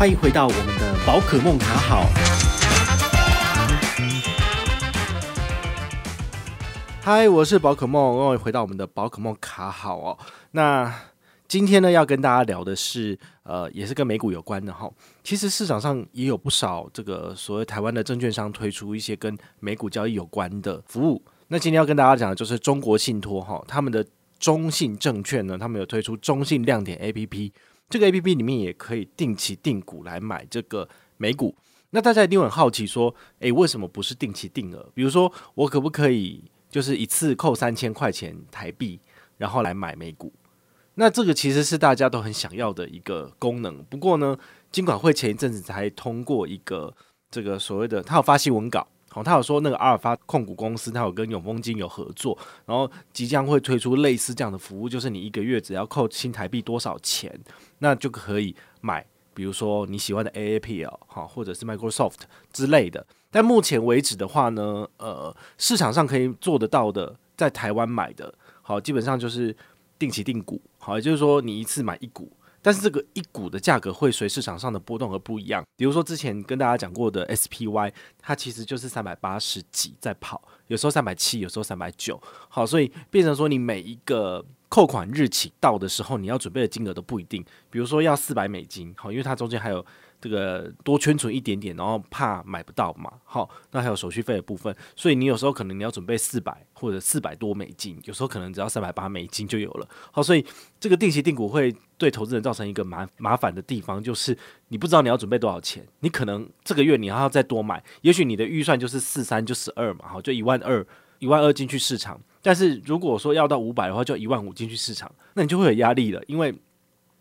欢迎回到我们的宝可梦卡好。嗨，我是宝可梦，欢迎回到我们的宝可梦卡好哦。那今天呢，要跟大家聊的是，呃，也是跟美股有关的哈。其实市场上也有不少这个所谓台湾的证券商推出一些跟美股交易有关的服务。那今天要跟大家讲的就是中国信托哈，他们的中信证券呢，他们有推出中信亮点 APP。这个 A P P 里面也可以定期定股来买这个美股，那大家一定很好奇说，诶，为什么不是定期定额？比如说，我可不可以就是一次扣三千块钱台币，然后来买美股？那这个其实是大家都很想要的一个功能。不过呢，金管会前一阵子才通过一个这个所谓的，他有发新闻稿。好，他有说那个阿尔法控股公司，他有跟永丰金有合作，然后即将会推出类似这样的服务，就是你一个月只要扣新台币多少钱，那就可以买，比如说你喜欢的 AAPL 哈，或者是 Microsoft 之类的。但目前为止的话呢，呃，市场上可以做得到的，在台湾买的，好，基本上就是定期定股，好，也就是说你一次买一股。但是这个一股的价格会随市场上的波动而不一样。比如说之前跟大家讲过的 SPY，它其实就是三百八十几在跑，有时候三百七，有时候三百九。好，所以变成说你每一个扣款日期到的时候，你要准备的金额都不一定。比如说要四百美金，好，因为它中间还有。这个多圈存一点点，然后怕买不到嘛，好，那还有手续费的部分，所以你有时候可能你要准备四百或者四百多美金，有时候可能只要三百八美金就有了，好，所以这个定期定股会对投资人造成一个麻麻烦的地方，就是你不知道你要准备多少钱，你可能这个月你还要再多买，也许你的预算就是四三就十二嘛，好，就一万二一万二进去市场，但是如果说要到五百的话，就一万五进去市场，那你就会有压力了，因为。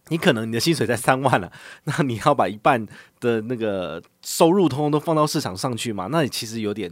你可能你的薪水在三万了，那你要把一半的那个收入通通都放到市场上去嘛？那你其实有点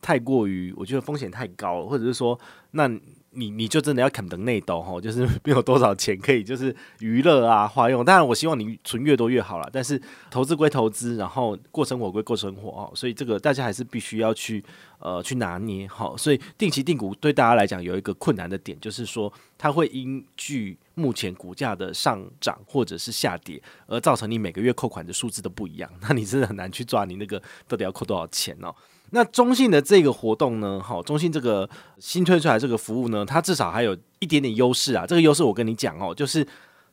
太过于，我觉得风险太高了，或者是说，那。你你就真的要砍等内斗吼，就是没有多少钱可以就是娱乐啊花用。当然我希望你存越多越好啦，但是投资归投资，然后过生活归过生活哦。所以这个大家还是必须要去呃去拿捏好。所以定期定股对大家来讲有一个困难的点，就是说它会依据目前股价的上涨或者是下跌，而造成你每个月扣款的数字都不一样。那你真的很难去抓你那个到底要扣多少钱哦。那中信的这个活动呢，好，中信这个新推出来这个服务呢，它至少还有一点点优势啊。这个优势我跟你讲哦，就是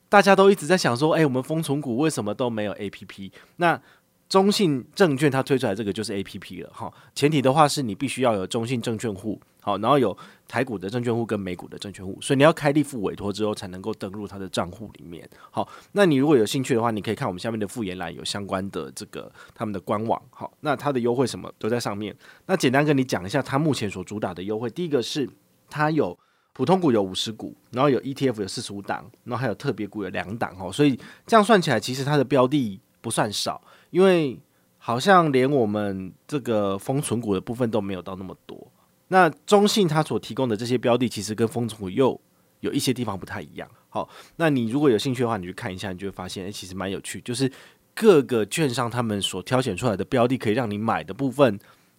大家都一直在想说，哎，我们丰存股为什么都没有 APP？那中信证券它推出来这个就是 APP 了哈，前提的话是你必须要有中信证券户，好，然后有台股的证券户跟美股的证券户，所以你要开立附委托之后才能够登入它的账户里面。好，那你如果有兴趣的话，你可以看我们下面的附言栏有相关的这个他们的官网，好，那它的优惠什么都在上面。那简单跟你讲一下，它目前所主打的优惠，第一个是它有普通股有五十股，然后有 ETF 有四十五档，然后还有特别股有两档哦，所以这样算起来，其实它的标的不算少。因为好像连我们这个封存股的部分都没有到那么多，那中信它所提供的这些标的，其实跟丰存股又有一些地方不太一样。好，那你如果有兴趣的话，你去看一下，你就会发现，诶，其实蛮有趣，就是各个券商他们所挑选出来的标的，可以让你买的部分，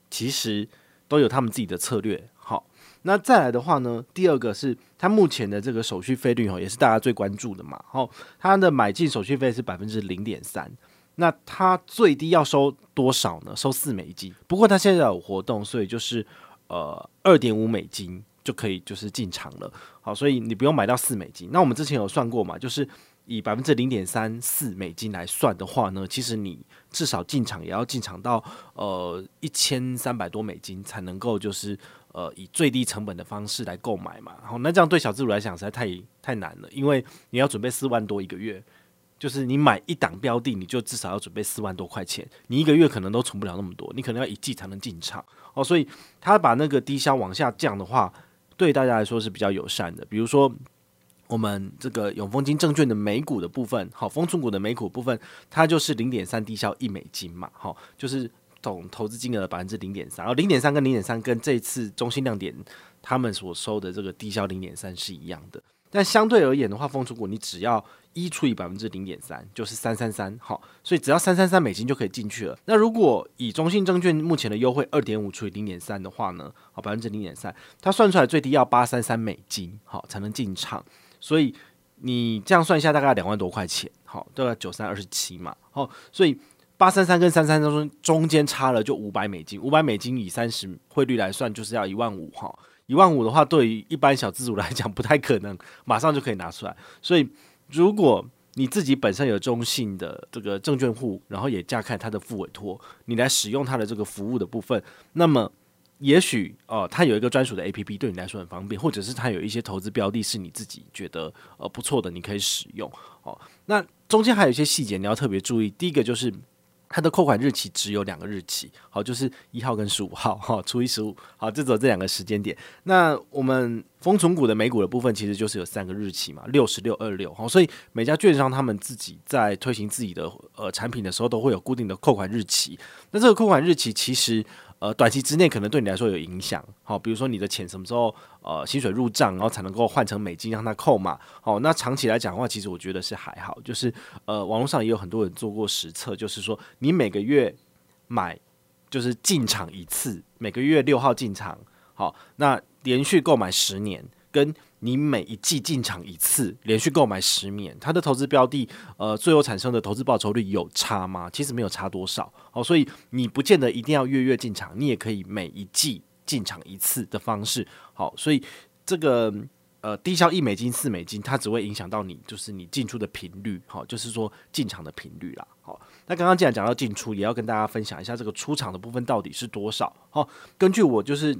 其实都有他们自己的策略。好，那再来的话呢，第二个是它目前的这个手续费率哦，也是大家最关注的嘛。好，它的买进手续费是百分之零点三。那它最低要收多少呢？收四美金。不过它现在有活动，所以就是呃二点五美金就可以就是进场了。好，所以你不用买到四美金。那我们之前有算过嘛，就是以百分之零点三四美金来算的话呢，其实你至少进场也要进场到呃一千三百多美金才能够就是呃以最低成本的方式来购买嘛。好，那这样对小资主来讲实在太太难了，因为你要准备四万多一个月。就是你买一档标的，你就至少要准备四万多块钱，你一个月可能都存不了那么多，你可能要一季才能进场哦。所以他把那个低消往下降的话，对大家来说是比较友善的。比如说我们这个永丰金证券的美股的部分，好，丰存股的美股部分，它就是零点三低消一美金嘛，好，就是总投资金额的百分之零点三，然后零点三跟零点三跟这次中心亮点他们所收的这个低消零点三是一样的。但相对而言的话，风存股你只要一除以百分之零点三，就是三三三，好，所以只要三三三美金就可以进去了。那如果以中信证券目前的优惠二点五除以零点三的话呢，好，百分之零点三，它算出来最低要八三三美金，好，才能进场。所以你这样算一下，大概两万多块钱，好，都要九三二十七嘛，好，所以八三三跟三三三中中间差了就五百美金，五百美金以三十汇率来算，就是要一万五哈，一万五的话，对于一般小资主来讲，不太可能马上就可以拿出来，所以如果你自己本身有中信的这个证券户，然后也加看他的副委托，你来使用他的这个服务的部分，那么也许哦，他有一个专属的 APP，对你来说很方便，或者是他有一些投资标的，是你自己觉得呃不错的，你可以使用哦。那中间还有一些细节你要特别注意，第一个就是。它的扣款日期只有两个日期，好，就是一号跟十五号，哈，初一十五，好，就走这两个时间点。那我们封存股的美股的部分，其实就是有三个日期嘛，六十六、二六，好，所以每家券商他们自己在推行自己的呃产品的时候，都会有固定的扣款日期。那这个扣款日期其实。呃，短期之内可能对你来说有影响，好，比如说你的钱什么时候呃薪水入账，然后才能够换成美金让它扣嘛，好，那长期来讲的话，其实我觉得是还好，就是呃网络上也有很多人做过实测，就是说你每个月买就是进场一次，每个月六号进场，好，那连续购买十年跟。你每一季进场一次，连续购买十年，它的投资标的，呃，最后产生的投资报酬率有差吗？其实没有差多少哦，所以你不见得一定要月月进场，你也可以每一季进场一次的方式。好，所以这个呃低消一美金四美金，它只会影响到你，就是你进出的频率，好，就是说进场的频率啦。好，那刚刚既然讲到进出，也要跟大家分享一下这个出场的部分到底是多少。好，根据我就是。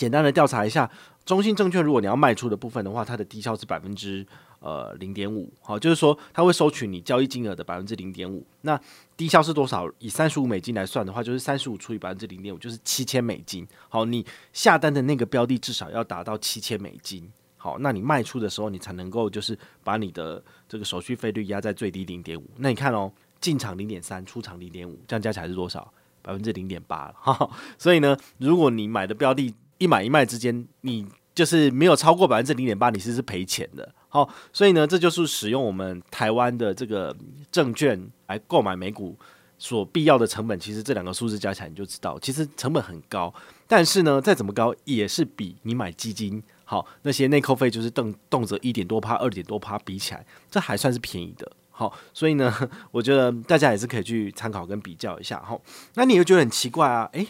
简单的调查一下，中信证券如果你要卖出的部分的话，它的低消是百分之呃零点五，好，就是说它会收取你交易金额的百分之零点五。那低消是多少？以三十五美金来算的话，就是三十五除以百分之零点五，就是七千美金。好，你下单的那个标的至少要达到七千美金。好，那你卖出的时候，你才能够就是把你的这个手续费率压在最低零点五。那你看哦，进场零点三，出场零点五，这样加起来是多少？百分之零点八。哈，所以呢，如果你买的标的，一买一卖之间，你就是没有超过百分之零点八，你是是赔钱的。好，所以呢，这就是使用我们台湾的这个证券来购买美股所必要的成本。其实这两个数字加起来，你就知道，其实成本很高。但是呢，再怎么高，也是比你买基金好那些内扣费，就是动动辄一点多趴、二点多趴比起来，这还算是便宜的。好，所以呢，我觉得大家也是可以去参考跟比较一下。好，那你又觉得很奇怪啊？诶。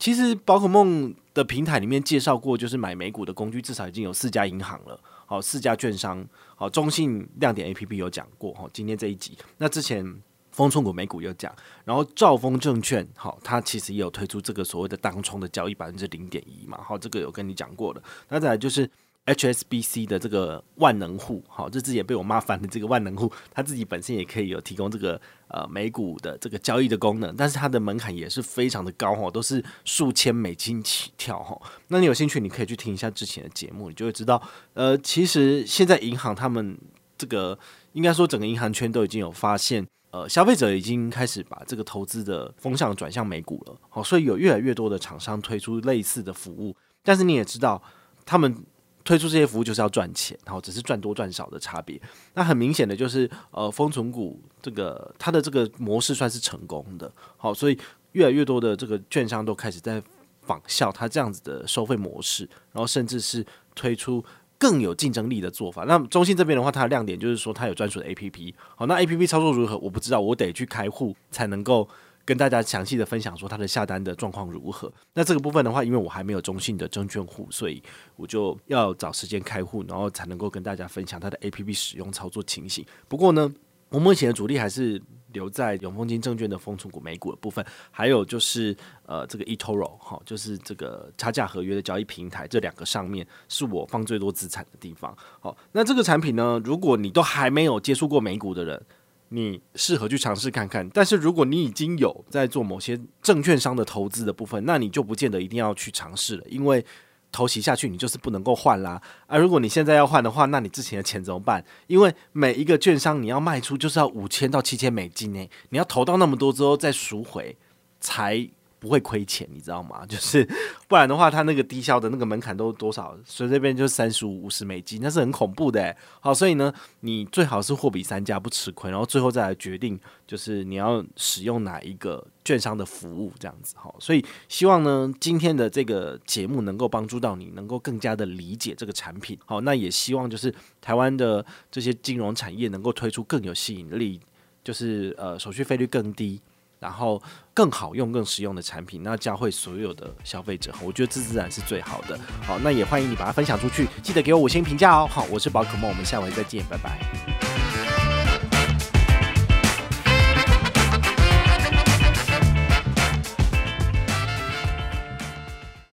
其实宝可梦的平台里面介绍过，就是买美股的工具，至少已经有四家银行了，好，四家券商，好，中信亮点 A P P 有讲过，好，今天这一集，那之前风冲股美股有讲，然后兆丰证券，好，它其实也有推出这个所谓的当冲的交易百分之零点一嘛，好，这个有跟你讲过的，那再来就是。HSBC 的这个万能户，好，这之前被我骂翻的这个万能户，他自己本身也可以有提供这个呃美股的这个交易的功能，但是它的门槛也是非常的高哈，都是数千美金起跳哈。那你有兴趣，你可以去听一下之前的节目，你就会知道，呃，其实现在银行他们这个应该说整个银行圈都已经有发现，呃，消费者已经开始把这个投资的风向转向美股了，好，所以有越来越多的厂商推出类似的服务，但是你也知道他们。推出这些服务就是要赚钱，然后只是赚多赚少的差别。那很明显的就是，呃，封存股这个它的这个模式算是成功的，好，所以越来越多的这个券商都开始在仿效它这样子的收费模式，然后甚至是推出更有竞争力的做法。那中信这边的话，它的亮点就是说它有专属的 APP，好，那 APP 操作如何？我不知道，我得去开户才能够。跟大家详细的分享说它的下单的状况如何。那这个部分的话，因为我还没有中信的证券户，所以我就要找时间开户，然后才能够跟大家分享它的 APP 使用操作情形。不过呢，我目前的主力还是留在永丰金证券的风存股美股的部分，还有就是呃这个 eToro 哈，就是这个差价合约的交易平台，这两个上面是我放最多资产的地方。好，那这个产品呢，如果你都还没有接触过美股的人，你适合去尝试看看，但是如果你已经有在做某些证券商的投资的部分，那你就不见得一定要去尝试了，因为投袭下去你就是不能够换啦。啊、如果你现在要换的话，那你之前的钱怎么办？因为每一个券商你要卖出就是要五千到七千美金呢，你要投到那么多之后再赎回，才不会亏钱，你知道吗？就是不然的话，它那个低消的那个门槛都多少？所以这边就三十五、五十美金，那是很恐怖的。好，所以呢，你最好是货比三家不吃亏，然后最后再来决定，就是你要使用哪一个券商的服务这样子。好，所以希望呢，今天的这个节目能够帮助到你，能够更加的理解这个产品。好，那也希望就是台湾的这些金融产业能够推出更有吸引力，就是呃手续费率更低。然后更好用、更实用的产品，那教会所有的消费者，我觉得这自然是最好的。好，那也欢迎你把它分享出去，记得给我五星评价哦。好，我是宝可梦，我们下回再见，拜拜。